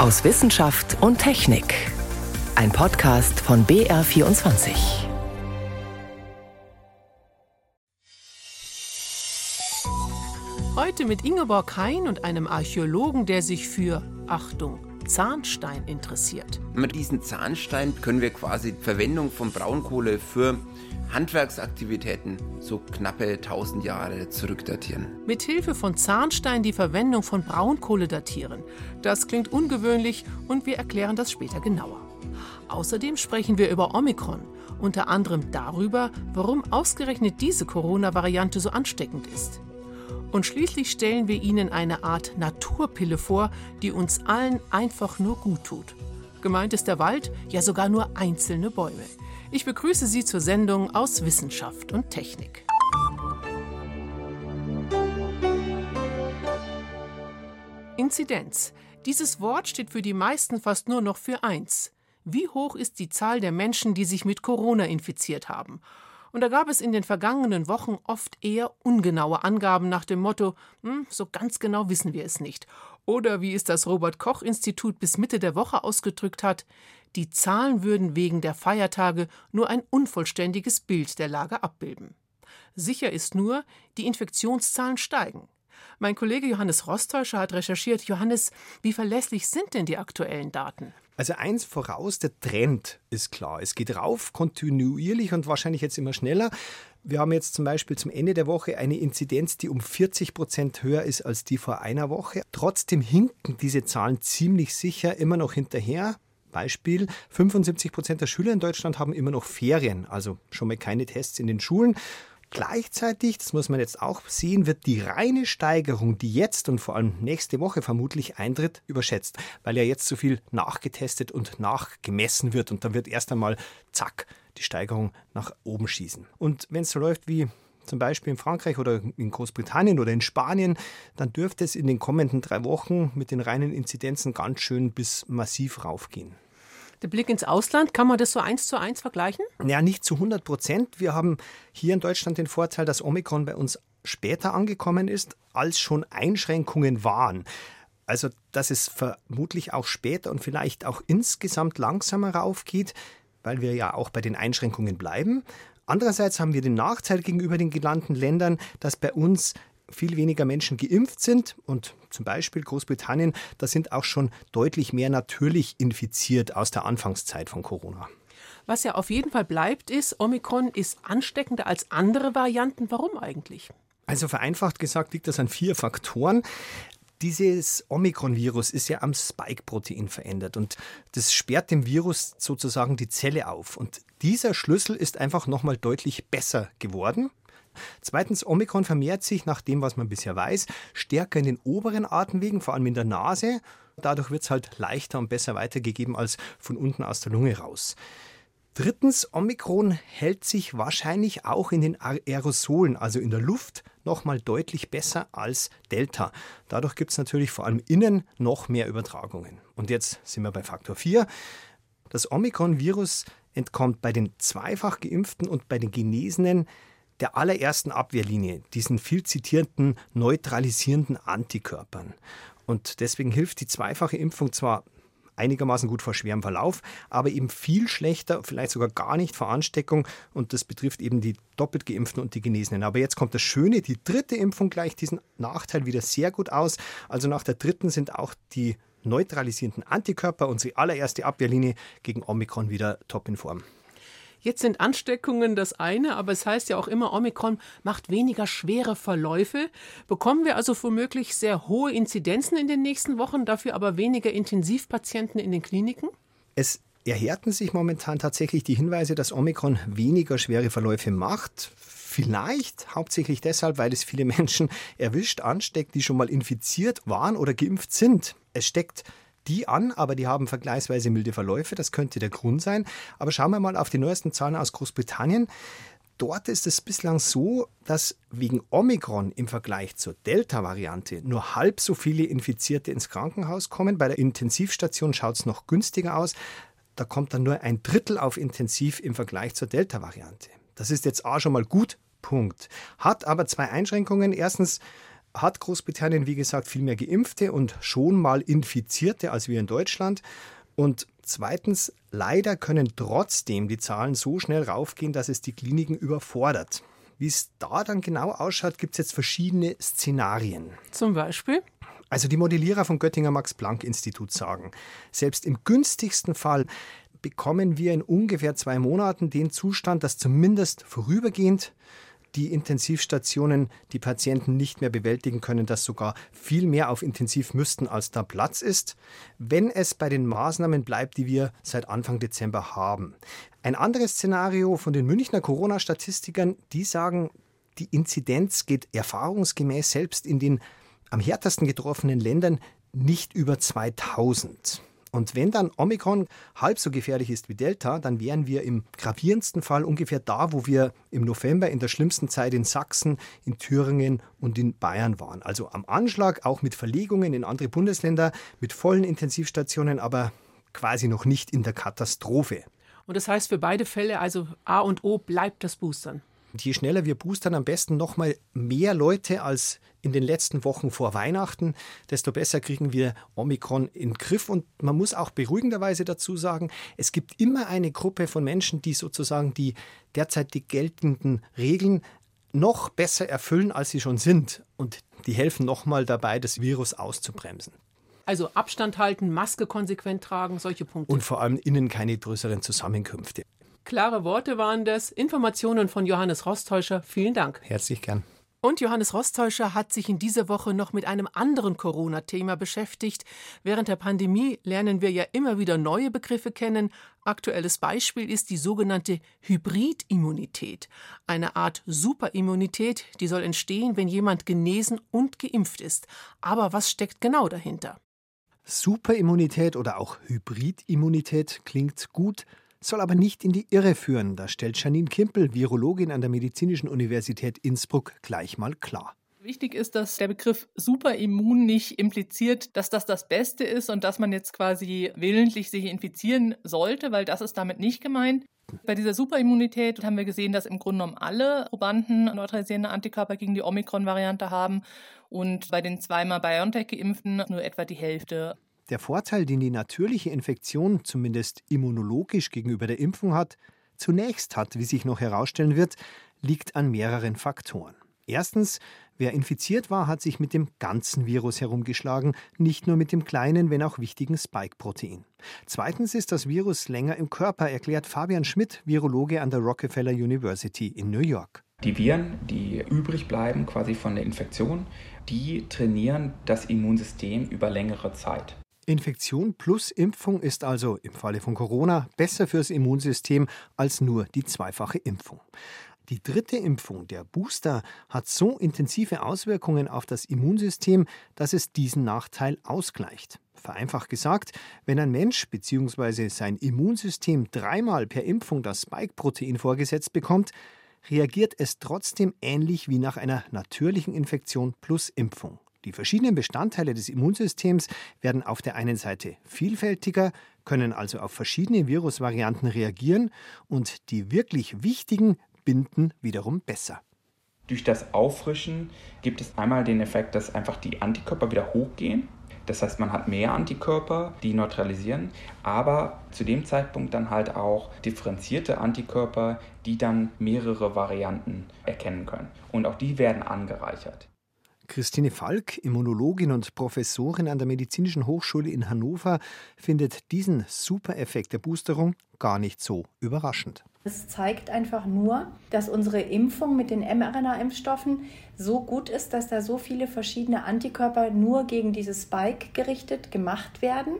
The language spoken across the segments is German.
aus Wissenschaft und Technik. Ein Podcast von BR24. Heute mit Ingeborg Hein und einem Archäologen, der sich für, Achtung, Zahnstein interessiert. Mit diesem Zahnstein können wir quasi Verwendung von Braunkohle für Handwerksaktivitäten so knappe 1000 Jahre zurückdatieren. Mit Hilfe von Zahnstein die Verwendung von Braunkohle datieren. Das klingt ungewöhnlich und wir erklären das später genauer. Außerdem sprechen wir über Omikron, unter anderem darüber, warum ausgerechnet diese Corona-Variante so ansteckend ist. Und schließlich stellen wir Ihnen eine Art Naturpille vor, die uns allen einfach nur gut tut. Gemeint ist der Wald, ja sogar nur einzelne Bäume. Ich begrüße Sie zur Sendung aus Wissenschaft und Technik. Inzidenz. Dieses Wort steht für die meisten fast nur noch für eins. Wie hoch ist die Zahl der Menschen, die sich mit Corona infiziert haben? Und da gab es in den vergangenen Wochen oft eher ungenaue Angaben nach dem Motto, hm, so ganz genau wissen wir es nicht. Oder wie es das Robert Koch Institut bis Mitte der Woche ausgedrückt hat, die Zahlen würden wegen der Feiertage nur ein unvollständiges Bild der Lage abbilden. Sicher ist nur, die Infektionszahlen steigen. Mein Kollege Johannes Rostäuscher hat recherchiert. Johannes, wie verlässlich sind denn die aktuellen Daten? Also eins voraus, der Trend ist klar. Es geht rauf, kontinuierlich und wahrscheinlich jetzt immer schneller. Wir haben jetzt zum Beispiel zum Ende der Woche eine Inzidenz, die um 40 Prozent höher ist als die vor einer Woche. Trotzdem hinken diese Zahlen ziemlich sicher immer noch hinterher. Beispiel, 75 Prozent der Schüler in Deutschland haben immer noch Ferien, also schon mal keine Tests in den Schulen. Gleichzeitig, das muss man jetzt auch sehen, wird die reine Steigerung, die jetzt und vor allem nächste Woche vermutlich eintritt, überschätzt, weil ja jetzt so viel nachgetestet und nachgemessen wird und dann wird erst einmal, zack, die Steigerung nach oben schießen. Und wenn es so läuft wie zum Beispiel in Frankreich oder in Großbritannien oder in Spanien, dann dürfte es in den kommenden drei Wochen mit den reinen Inzidenzen ganz schön bis massiv raufgehen. Der Blick ins Ausland, kann man das so eins zu eins vergleichen? Ja, nicht zu 100 Prozent. Wir haben hier in Deutschland den Vorteil, dass Omikron bei uns später angekommen ist, als schon Einschränkungen waren. Also, dass es vermutlich auch später und vielleicht auch insgesamt langsamer raufgeht, weil wir ja auch bei den Einschränkungen bleiben. Andererseits haben wir den Nachteil gegenüber den genannten Ländern, dass bei uns viel weniger Menschen geimpft sind und zum Beispiel Großbritannien, da sind auch schon deutlich mehr natürlich infiziert aus der Anfangszeit von Corona. Was ja auf jeden Fall bleibt, ist, Omikron ist ansteckender als andere Varianten. Warum eigentlich? Also vereinfacht gesagt liegt das an vier Faktoren. Dieses Omikron-Virus ist ja am Spike-Protein verändert und das sperrt dem Virus sozusagen die Zelle auf. Und dieser Schlüssel ist einfach nochmal deutlich besser geworden. Zweitens, Omikron vermehrt sich nach dem, was man bisher weiß, stärker in den oberen Atemwegen, vor allem in der Nase. Dadurch wird es halt leichter und besser weitergegeben als von unten aus der Lunge raus. Drittens, Omikron hält sich wahrscheinlich auch in den Aerosolen, also in der Luft, nochmal deutlich besser als Delta. Dadurch gibt es natürlich vor allem innen noch mehr Übertragungen. Und jetzt sind wir bei Faktor 4. Das Omikron-Virus entkommt bei den zweifach geimpften und bei den Genesenen der allerersten Abwehrlinie, diesen viel zitierten neutralisierenden Antikörpern. Und deswegen hilft die zweifache Impfung zwar einigermaßen gut vor schwerem Verlauf, aber eben viel schlechter, vielleicht sogar gar nicht vor Ansteckung. Und das betrifft eben die doppelt geimpften und die Genesenen. Aber jetzt kommt das Schöne, die dritte Impfung gleicht diesen Nachteil wieder sehr gut aus. Also nach der dritten sind auch die neutralisierenden Antikörper, unsere allererste Abwehrlinie gegen Omikron, wieder top in Form. Jetzt sind Ansteckungen das eine, aber es heißt ja auch immer, Omikron macht weniger schwere Verläufe. Bekommen wir also womöglich sehr hohe Inzidenzen in den nächsten Wochen, dafür aber weniger Intensivpatienten in den Kliniken? Es erhärten sich momentan tatsächlich die Hinweise, dass Omikron weniger schwere Verläufe macht. Vielleicht hauptsächlich deshalb, weil es viele Menschen erwischt, ansteckt, die schon mal infiziert waren oder geimpft sind. Es steckt die an, aber die haben vergleichsweise milde Verläufe. Das könnte der Grund sein. Aber schauen wir mal auf die neuesten Zahlen aus Großbritannien. Dort ist es bislang so, dass wegen Omikron im Vergleich zur Delta-Variante nur halb so viele Infizierte ins Krankenhaus kommen. Bei der Intensivstation schaut es noch günstiger aus. Da kommt dann nur ein Drittel auf Intensiv im Vergleich zur Delta-Variante. Das ist jetzt auch schon mal gut, Punkt. Hat aber zwei Einschränkungen. Erstens, hat Großbritannien, wie gesagt, viel mehr Geimpfte und schon mal Infizierte als wir in Deutschland. Und zweitens, leider können trotzdem die Zahlen so schnell raufgehen, dass es die Kliniken überfordert. Wie es da dann genau ausschaut, gibt es jetzt verschiedene Szenarien. Zum Beispiel? Also die Modellierer vom Göttinger Max-Planck-Institut sagen, selbst im günstigsten Fall bekommen wir in ungefähr zwei Monaten den Zustand, dass zumindest vorübergehend die Intensivstationen die Patienten nicht mehr bewältigen können, dass sogar viel mehr auf Intensiv müssten, als da Platz ist, wenn es bei den Maßnahmen bleibt, die wir seit Anfang Dezember haben. Ein anderes Szenario von den Münchner Corona-Statistikern, die sagen, die Inzidenz geht erfahrungsgemäß selbst in den am härtesten getroffenen Ländern nicht über 2000. Und wenn dann Omikron halb so gefährlich ist wie Delta, dann wären wir im gravierendsten Fall ungefähr da, wo wir im November in der schlimmsten Zeit in Sachsen, in Thüringen und in Bayern waren. Also am Anschlag, auch mit Verlegungen in andere Bundesländer, mit vollen Intensivstationen, aber quasi noch nicht in der Katastrophe. Und das heißt für beide Fälle, also A und O bleibt das Boostern. Je schneller wir boostern, am besten noch mal mehr Leute als in den letzten Wochen vor Weihnachten, desto besser kriegen wir Omikron in den Griff. Und man muss auch beruhigenderweise dazu sagen, es gibt immer eine Gruppe von Menschen, die sozusagen die derzeit die geltenden Regeln noch besser erfüllen, als sie schon sind. Und die helfen nochmal dabei, das Virus auszubremsen. Also Abstand halten, Maske konsequent tragen, solche Punkte. Und vor allem innen keine größeren Zusammenkünfte. Klare Worte waren das. Informationen von Johannes Rostäuscher. Vielen Dank. Herzlich gern. Und Johannes Rostäuscher hat sich in dieser Woche noch mit einem anderen Corona-Thema beschäftigt. Während der Pandemie lernen wir ja immer wieder neue Begriffe kennen. Aktuelles Beispiel ist die sogenannte Hybridimmunität, eine Art Superimmunität, die soll entstehen, wenn jemand genesen und geimpft ist. Aber was steckt genau dahinter? Superimmunität oder auch Hybridimmunität klingt gut, soll aber nicht in die Irre führen. Das stellt Janine Kimpel, Virologin an der Medizinischen Universität Innsbruck, gleich mal klar. Wichtig ist, dass der Begriff Superimmun nicht impliziert, dass das das Beste ist und dass man jetzt quasi willentlich sich infizieren sollte, weil das ist damit nicht gemeint. Bei dieser Superimmunität haben wir gesehen, dass im Grunde genommen alle Probanden neutralisierende Antikörper gegen die Omikron-Variante haben und bei den zweimal BioNTech-Geimpften nur etwa die Hälfte. Der Vorteil, den die natürliche Infektion zumindest immunologisch gegenüber der Impfung hat, zunächst hat, wie sich noch herausstellen wird, liegt an mehreren Faktoren. Erstens, wer infiziert war, hat sich mit dem ganzen Virus herumgeschlagen, nicht nur mit dem kleinen, wenn auch wichtigen Spike-Protein. Zweitens ist das Virus länger im Körper, erklärt Fabian Schmidt, Virologe an der Rockefeller University in New York. Die Viren, die übrig bleiben quasi von der Infektion, die trainieren das Immunsystem über längere Zeit. Infektion plus Impfung ist also im Falle von Corona besser fürs Immunsystem als nur die zweifache Impfung. Die dritte Impfung, der Booster, hat so intensive Auswirkungen auf das Immunsystem, dass es diesen Nachteil ausgleicht. Vereinfacht gesagt, wenn ein Mensch bzw. sein Immunsystem dreimal per Impfung das Spike-Protein vorgesetzt bekommt, reagiert es trotzdem ähnlich wie nach einer natürlichen Infektion plus Impfung. Die verschiedenen Bestandteile des Immunsystems werden auf der einen Seite vielfältiger, können also auf verschiedene Virusvarianten reagieren und die wirklich wichtigen binden wiederum besser. Durch das Auffrischen gibt es einmal den Effekt, dass einfach die Antikörper wieder hochgehen. Das heißt, man hat mehr Antikörper, die neutralisieren, aber zu dem Zeitpunkt dann halt auch differenzierte Antikörper, die dann mehrere Varianten erkennen können. Und auch die werden angereichert. Christine Falk, Immunologin und Professorin an der Medizinischen Hochschule in Hannover, findet diesen Supereffekt der Boosterung gar nicht so überraschend. Es zeigt einfach nur, dass unsere Impfung mit den mRNA-Impfstoffen so gut ist, dass da so viele verschiedene Antikörper nur gegen dieses Spike gerichtet gemacht werden,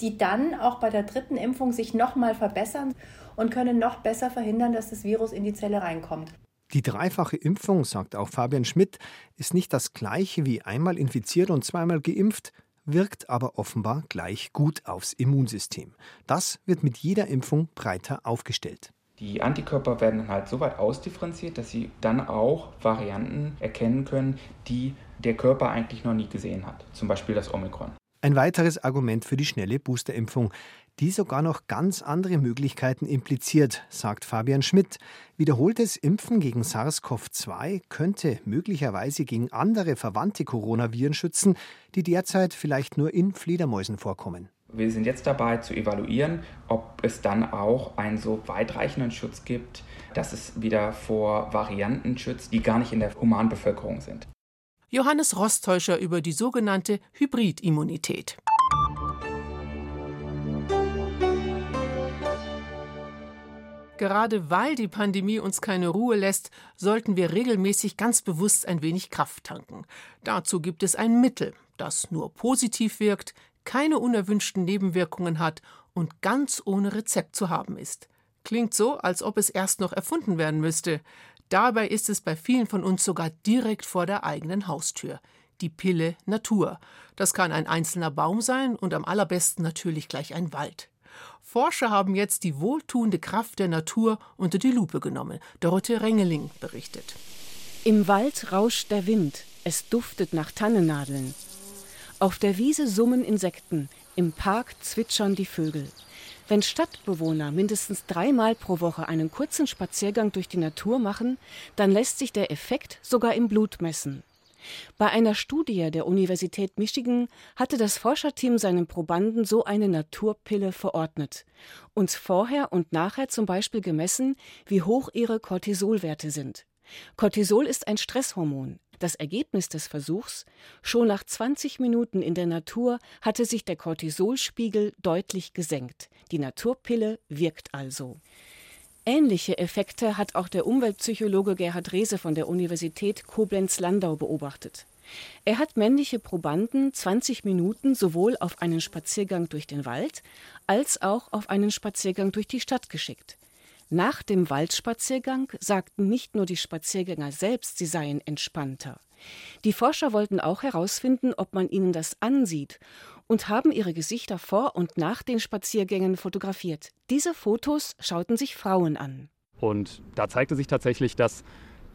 die dann auch bei der dritten Impfung sich nochmal verbessern und können noch besser verhindern, dass das Virus in die Zelle reinkommt. Die dreifache Impfung, sagt auch Fabian Schmidt, ist nicht das gleiche wie einmal infiziert und zweimal geimpft, wirkt aber offenbar gleich gut aufs Immunsystem. Das wird mit jeder Impfung breiter aufgestellt. Die Antikörper werden dann halt so weit ausdifferenziert, dass sie dann auch Varianten erkennen können, die der Körper eigentlich noch nie gesehen hat. Zum Beispiel das Omikron. Ein weiteres Argument für die schnelle Boosterimpfung, die sogar noch ganz andere Möglichkeiten impliziert, sagt Fabian Schmidt. Wiederholtes Impfen gegen SARS-CoV-2 könnte möglicherweise gegen andere verwandte Coronaviren schützen, die derzeit vielleicht nur in Fledermäusen vorkommen. Wir sind jetzt dabei zu evaluieren, ob es dann auch einen so weitreichenden Schutz gibt, dass es wieder vor Varianten schützt, die gar nicht in der Humanbevölkerung sind. Johannes Rostäuscher über die sogenannte Hybridimmunität. Gerade weil die Pandemie uns keine Ruhe lässt, sollten wir regelmäßig ganz bewusst ein wenig Kraft tanken. Dazu gibt es ein Mittel, das nur positiv wirkt, keine unerwünschten Nebenwirkungen hat und ganz ohne Rezept zu haben ist. Klingt so, als ob es erst noch erfunden werden müsste. Dabei ist es bei vielen von uns sogar direkt vor der eigenen Haustür. Die Pille Natur. Das kann ein einzelner Baum sein und am allerbesten natürlich gleich ein Wald. Forscher haben jetzt die wohltuende Kraft der Natur unter die Lupe genommen. Dorothee Rengeling berichtet. Im Wald rauscht der Wind, es duftet nach Tannennadeln. Auf der Wiese summen Insekten, im Park zwitschern die Vögel. Wenn Stadtbewohner mindestens dreimal pro Woche einen kurzen Spaziergang durch die Natur machen, dann lässt sich der Effekt sogar im Blut messen. Bei einer Studie der Universität Michigan hatte das Forscherteam seinen Probanden so eine Naturpille verordnet und vorher und nachher zum Beispiel gemessen, wie hoch ihre Cortisolwerte sind. Cortisol ist ein Stresshormon. Das Ergebnis des Versuchs: Schon nach 20 Minuten in der Natur hatte sich der Cortisolspiegel deutlich gesenkt. Die Naturpille wirkt also. Ähnliche Effekte hat auch der Umweltpsychologe Gerhard Rehse von der Universität Koblenz-Landau beobachtet. Er hat männliche Probanden 20 Minuten sowohl auf einen Spaziergang durch den Wald als auch auf einen Spaziergang durch die Stadt geschickt. Nach dem Waldspaziergang sagten nicht nur die Spaziergänger selbst, sie seien entspannter. Die Forscher wollten auch herausfinden, ob man ihnen das ansieht und haben ihre Gesichter vor und nach den Spaziergängen fotografiert. Diese Fotos schauten sich Frauen an. Und da zeigte sich tatsächlich, dass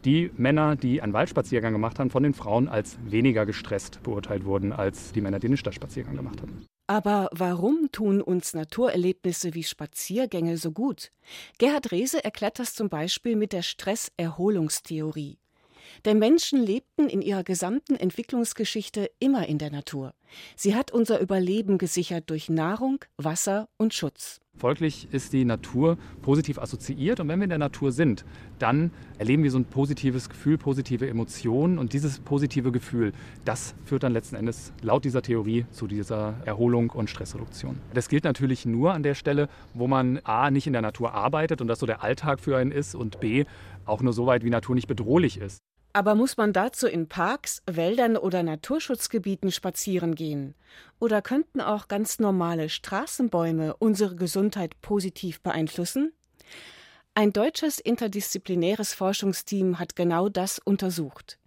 die Männer, die einen Waldspaziergang gemacht haben, von den Frauen als weniger gestresst beurteilt wurden als die Männer, die einen Stadtspaziergang gemacht haben. Aber warum tun uns Naturerlebnisse wie Spaziergänge so gut? Gerhard Rehse erklärt das zum Beispiel mit der Stresserholungstheorie. Denn Menschen lebten in ihrer gesamten Entwicklungsgeschichte immer in der Natur. Sie hat unser Überleben gesichert durch Nahrung, Wasser und Schutz. Folglich ist die Natur positiv assoziiert und wenn wir in der Natur sind, dann erleben wir so ein positives Gefühl, positive Emotionen und dieses positive Gefühl, das führt dann letzten Endes laut dieser Theorie zu dieser Erholung und Stressreduktion. Das gilt natürlich nur an der Stelle, wo man a nicht in der Natur arbeitet und das so der Alltag für einen ist und b auch nur so weit wie Natur nicht bedrohlich ist. Aber muss man dazu in Parks, Wäldern oder Naturschutzgebieten spazieren gehen? Oder könnten auch ganz normale Straßenbäume unsere Gesundheit positiv beeinflussen? Ein deutsches interdisziplinäres Forschungsteam hat genau das untersucht.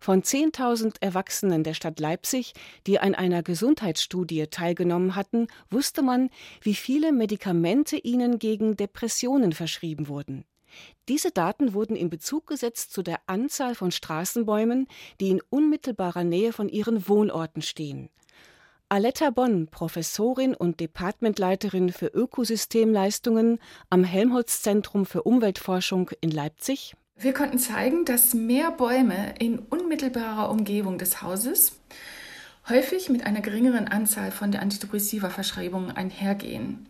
Von 10.000 Erwachsenen der Stadt Leipzig, die an einer Gesundheitsstudie teilgenommen hatten, wusste man, wie viele Medikamente ihnen gegen Depressionen verschrieben wurden. Diese Daten wurden in Bezug gesetzt zu der Anzahl von Straßenbäumen, die in unmittelbarer Nähe von ihren Wohnorten stehen. Aletta Bonn, Professorin und Departmentleiterin für Ökosystemleistungen am Helmholtz-Zentrum für Umweltforschung in Leipzig. Wir konnten zeigen, dass mehr Bäume in unmittelbarer Umgebung des Hauses häufig mit einer geringeren Anzahl von der Antidepressiva-Verschreibungen einhergehen.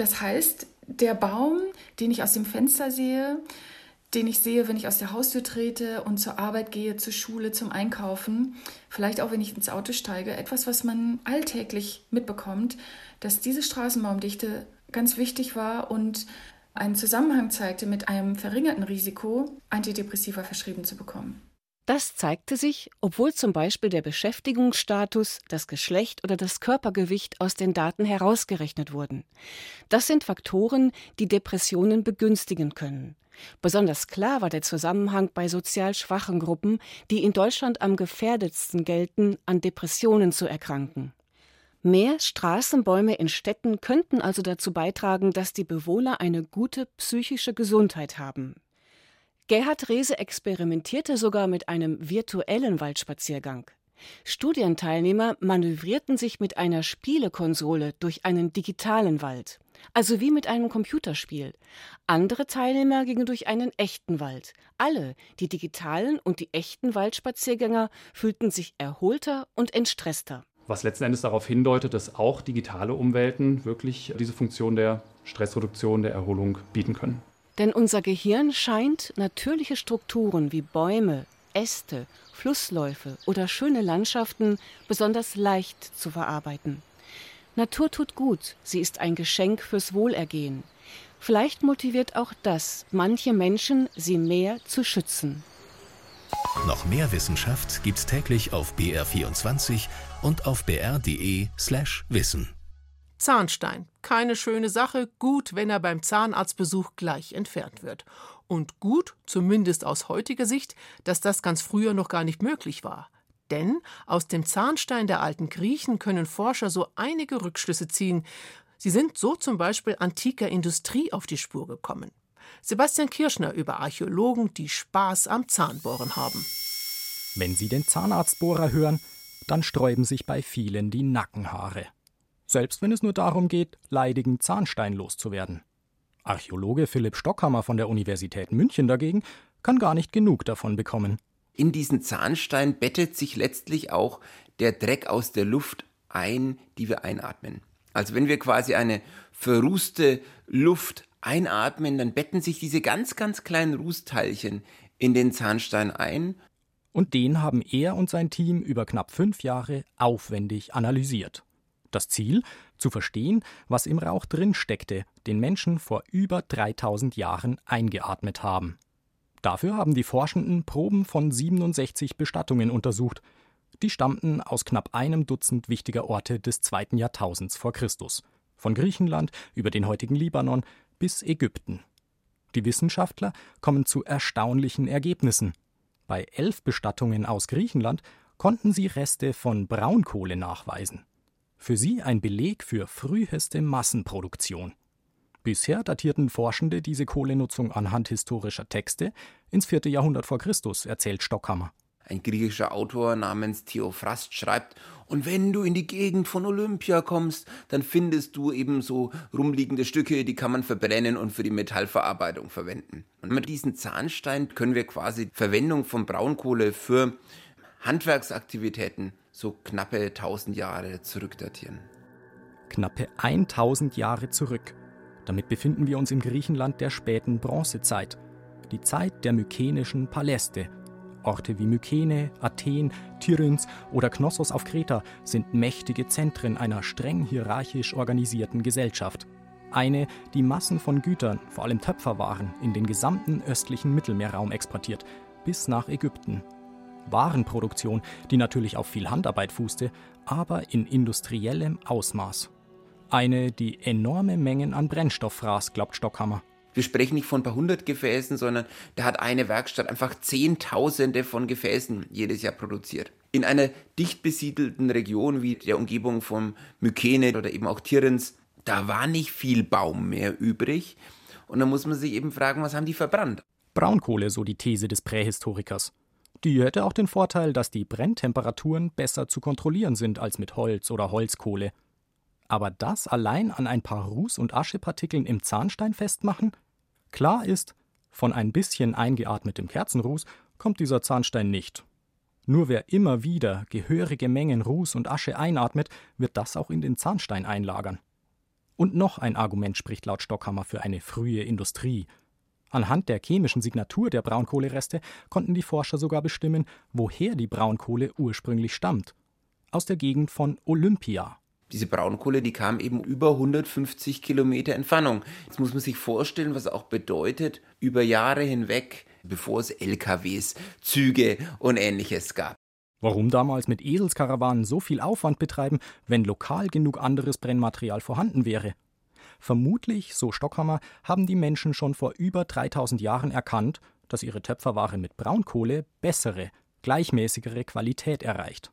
Das heißt, der Baum, den ich aus dem Fenster sehe, den ich sehe, wenn ich aus der Haustür trete und zur Arbeit gehe, zur Schule, zum Einkaufen, vielleicht auch wenn ich ins Auto steige, etwas, was man alltäglich mitbekommt, dass diese Straßenbaumdichte ganz wichtig war und einen Zusammenhang zeigte mit einem verringerten Risiko, Antidepressiva verschrieben zu bekommen. Das zeigte sich, obwohl zum Beispiel der Beschäftigungsstatus, das Geschlecht oder das Körpergewicht aus den Daten herausgerechnet wurden. Das sind Faktoren, die Depressionen begünstigen können. Besonders klar war der Zusammenhang bei sozial schwachen Gruppen, die in Deutschland am gefährdetsten gelten, an Depressionen zu erkranken. Mehr Straßenbäume in Städten könnten also dazu beitragen, dass die Bewohner eine gute psychische Gesundheit haben. Gerhard Rehse experimentierte sogar mit einem virtuellen Waldspaziergang. Studienteilnehmer manövrierten sich mit einer Spielekonsole durch einen digitalen Wald, also wie mit einem Computerspiel. Andere Teilnehmer gingen durch einen echten Wald. Alle, die digitalen und die echten Waldspaziergänger, fühlten sich erholter und entstresster. Was letzten Endes darauf hindeutet, dass auch digitale Umwelten wirklich diese Funktion der Stressreduktion, der Erholung bieten können. Denn unser Gehirn scheint natürliche Strukturen wie Bäume, Äste, Flussläufe oder schöne Landschaften besonders leicht zu verarbeiten. Natur tut gut, sie ist ein Geschenk fürs Wohlergehen. Vielleicht motiviert auch das manche Menschen, sie mehr zu schützen. Noch mehr Wissenschaft gibt's täglich auf BR24 und auf br.de/slash wissen. Zahnstein. Keine schöne Sache, gut, wenn er beim Zahnarztbesuch gleich entfernt wird. Und gut, zumindest aus heutiger Sicht, dass das ganz früher noch gar nicht möglich war. Denn aus dem Zahnstein der alten Griechen können Forscher so einige Rückschlüsse ziehen. Sie sind so zum Beispiel antiker Industrie auf die Spur gekommen. Sebastian Kirschner über Archäologen, die Spaß am Zahnbohren haben. Wenn Sie den Zahnarztbohrer hören, dann sträuben sich bei vielen die Nackenhaare. Selbst wenn es nur darum geht, leidigen Zahnstein loszuwerden. Archäologe Philipp Stockhammer von der Universität München dagegen kann gar nicht genug davon bekommen. In diesen Zahnstein bettet sich letztlich auch der Dreck aus der Luft ein, die wir einatmen. Also wenn wir quasi eine verrußte Luft einatmen, dann betten sich diese ganz, ganz kleinen Rußteilchen in den Zahnstein ein. Und den haben er und sein Team über knapp fünf Jahre aufwendig analysiert. Das Ziel? Zu verstehen, was im Rauch drin steckte, den Menschen vor über 3000 Jahren eingeatmet haben. Dafür haben die Forschenden Proben von 67 Bestattungen untersucht. Die stammten aus knapp einem Dutzend wichtiger Orte des zweiten Jahrtausends vor Christus. Von Griechenland über den heutigen Libanon bis Ägypten. Die Wissenschaftler kommen zu erstaunlichen Ergebnissen. Bei elf Bestattungen aus Griechenland konnten sie Reste von Braunkohle nachweisen. Für sie ein Beleg für früheste Massenproduktion. Bisher datierten Forschende diese Kohlenutzung anhand historischer Texte ins vierte Jahrhundert vor Christus, erzählt Stockhammer. Ein griechischer Autor namens Theophrast schreibt, und wenn du in die Gegend von Olympia kommst, dann findest du eben so rumliegende Stücke, die kann man verbrennen und für die Metallverarbeitung verwenden. Und mit diesem Zahnstein können wir quasi Verwendung von Braunkohle für Handwerksaktivitäten so knappe 1000 Jahre zurückdatieren. Knappe 1000 Jahre zurück. Damit befinden wir uns im Griechenland der späten Bronzezeit, die Zeit der mykenischen Paläste. Orte wie Mykene, Athen, Tiryns oder Knossos auf Kreta sind mächtige Zentren einer streng hierarchisch organisierten Gesellschaft. Eine, die Massen von Gütern, vor allem Töpferwaren, in den gesamten östlichen Mittelmeerraum exportiert, bis nach Ägypten Warenproduktion, die natürlich auf viel Handarbeit fußte, aber in industriellem Ausmaß. Eine, die enorme Mengen an Brennstoff fraß, glaubt Stockhammer. Wir sprechen nicht von ein paar hundert Gefäßen, sondern da hat eine Werkstatt einfach Zehntausende von Gefäßen jedes Jahr produziert. In einer dicht besiedelten Region wie der Umgebung von Mykene oder eben auch Tirens, da war nicht viel Baum mehr übrig. Und da muss man sich eben fragen, was haben die verbrannt? Braunkohle, so die These des Prähistorikers. Die hätte auch den Vorteil, dass die Brenntemperaturen besser zu kontrollieren sind als mit Holz oder Holzkohle. Aber das allein an ein paar Ruß- und Aschepartikeln im Zahnstein festmachen? Klar ist, von ein bisschen eingeatmetem Kerzenruß kommt dieser Zahnstein nicht. Nur wer immer wieder gehörige Mengen Ruß und Asche einatmet, wird das auch in den Zahnstein einlagern. Und noch ein Argument spricht laut Stockhammer für eine frühe Industrie, Anhand der chemischen Signatur der Braunkohlereste konnten die Forscher sogar bestimmen, woher die Braunkohle ursprünglich stammt. Aus der Gegend von Olympia. Diese Braunkohle, die kam eben über 150 Kilometer Entfernung. Jetzt muss man sich vorstellen, was auch bedeutet, über Jahre hinweg, bevor es LKWs, Züge und ähnliches gab. Warum damals mit Eselskarawanen so viel Aufwand betreiben, wenn lokal genug anderes Brennmaterial vorhanden wäre? Vermutlich, so Stockhammer, haben die Menschen schon vor über 3000 Jahren erkannt, dass ihre Töpferware mit Braunkohle bessere, gleichmäßigere Qualität erreicht.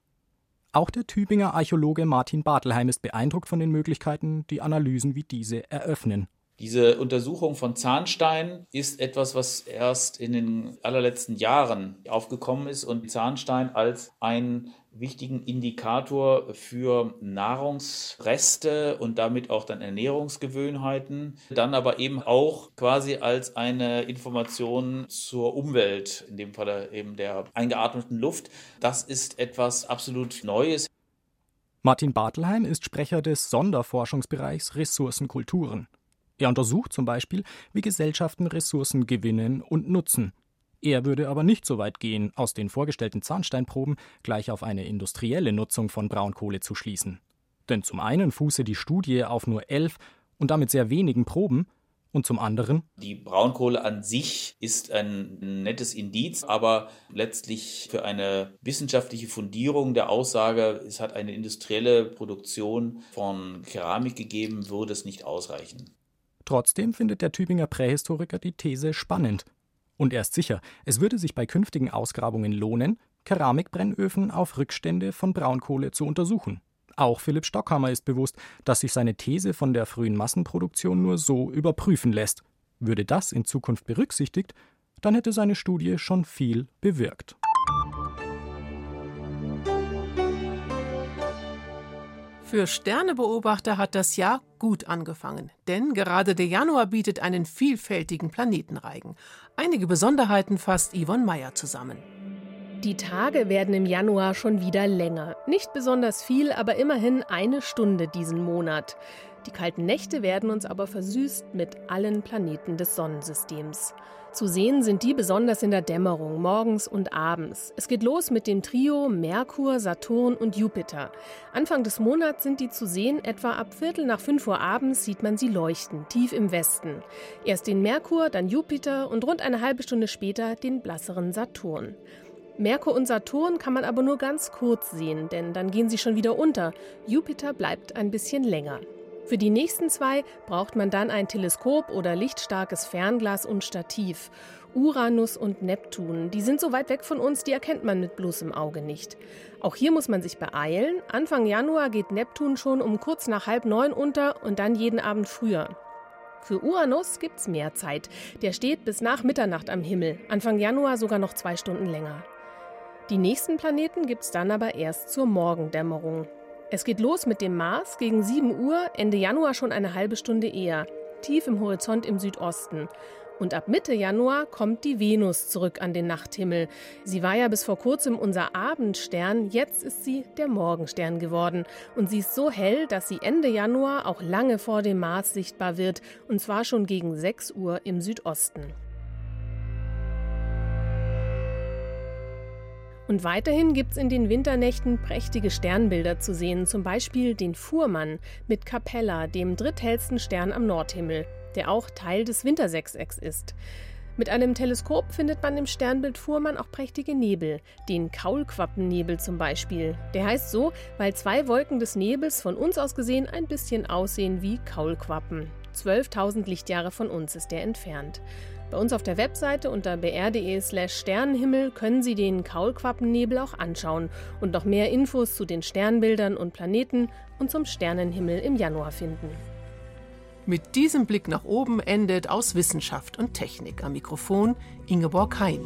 Auch der Tübinger Archäologe Martin Bartelheim ist beeindruckt von den Möglichkeiten, die Analysen wie diese eröffnen. Diese Untersuchung von Zahnstein ist etwas, was erst in den allerletzten Jahren aufgekommen ist und Zahnstein als ein wichtigen Indikator für Nahrungsreste und damit auch dann Ernährungsgewöhnheiten. Dann aber eben auch quasi als eine Information zur Umwelt, in dem Fall eben der eingeatmeten Luft. Das ist etwas absolut Neues. Martin Bartelheim ist Sprecher des Sonderforschungsbereichs Ressourcenkulturen. Er untersucht zum Beispiel, wie Gesellschaften Ressourcen gewinnen und nutzen. Er würde aber nicht so weit gehen, aus den vorgestellten Zahnsteinproben gleich auf eine industrielle Nutzung von Braunkohle zu schließen. Denn zum einen fuße die Studie auf nur elf und damit sehr wenigen Proben, und zum anderen? Die Braunkohle an sich ist ein nettes Indiz, aber letztlich für eine wissenschaftliche Fundierung der Aussage, es hat eine industrielle Produktion von Keramik gegeben, würde es nicht ausreichen. Trotzdem findet der Tübinger Prähistoriker die These spannend. Und er ist sicher, es würde sich bei künftigen Ausgrabungen lohnen, Keramikbrennöfen auf Rückstände von Braunkohle zu untersuchen. Auch Philipp Stockhammer ist bewusst, dass sich seine These von der frühen Massenproduktion nur so überprüfen lässt. Würde das in Zukunft berücksichtigt, dann hätte seine Studie schon viel bewirkt. Für Sternebeobachter hat das Jahr gut angefangen, denn gerade der Januar bietet einen vielfältigen Planetenreigen. Einige Besonderheiten fasst Yvonne Meyer zusammen. Die Tage werden im Januar schon wieder länger. Nicht besonders viel, aber immerhin eine Stunde diesen Monat. Die kalten Nächte werden uns aber versüßt mit allen Planeten des Sonnensystems. Zu sehen sind die besonders in der Dämmerung, morgens und abends. Es geht los mit dem Trio Merkur, Saturn und Jupiter. Anfang des Monats sind die zu sehen, etwa ab Viertel nach 5 Uhr abends sieht man sie leuchten, tief im Westen. Erst den Merkur, dann Jupiter und rund eine halbe Stunde später den blasseren Saturn. Merkur und Saturn kann man aber nur ganz kurz sehen, denn dann gehen sie schon wieder unter. Jupiter bleibt ein bisschen länger. Für die nächsten zwei braucht man dann ein Teleskop oder lichtstarkes Fernglas und Stativ. Uranus und Neptun, die sind so weit weg von uns, die erkennt man mit bloßem Auge nicht. Auch hier muss man sich beeilen. Anfang Januar geht Neptun schon um kurz nach halb neun unter und dann jeden Abend früher. Für Uranus gibt's mehr Zeit. Der steht bis nach Mitternacht am Himmel, Anfang Januar sogar noch zwei Stunden länger. Die nächsten Planeten gibt's dann aber erst zur Morgendämmerung. Es geht los mit dem Mars gegen 7 Uhr, Ende Januar schon eine halbe Stunde eher, tief im Horizont im Südosten. Und ab Mitte Januar kommt die Venus zurück an den Nachthimmel. Sie war ja bis vor kurzem unser Abendstern, jetzt ist sie der Morgenstern geworden. Und sie ist so hell, dass sie Ende Januar auch lange vor dem Mars sichtbar wird, und zwar schon gegen 6 Uhr im Südosten. Und weiterhin gibt es in den Winternächten prächtige Sternbilder zu sehen, zum Beispiel den Fuhrmann mit Capella, dem dritthellsten Stern am Nordhimmel, der auch Teil des Wintersechsecks ist. Mit einem Teleskop findet man im Sternbild Fuhrmann auch prächtige Nebel, den Kaulquappennebel zum Beispiel. Der heißt so, weil zwei Wolken des Nebels von uns aus gesehen ein bisschen aussehen wie Kaulquappen. 12.000 Lichtjahre von uns ist der entfernt. Bei uns auf der Webseite unter br.de/slash Sternenhimmel können Sie den Kaulquappennebel auch anschauen und noch mehr Infos zu den Sternbildern und Planeten und zum Sternenhimmel im Januar finden. Mit diesem Blick nach oben endet aus Wissenschaft und Technik am Mikrofon Ingeborg Hein.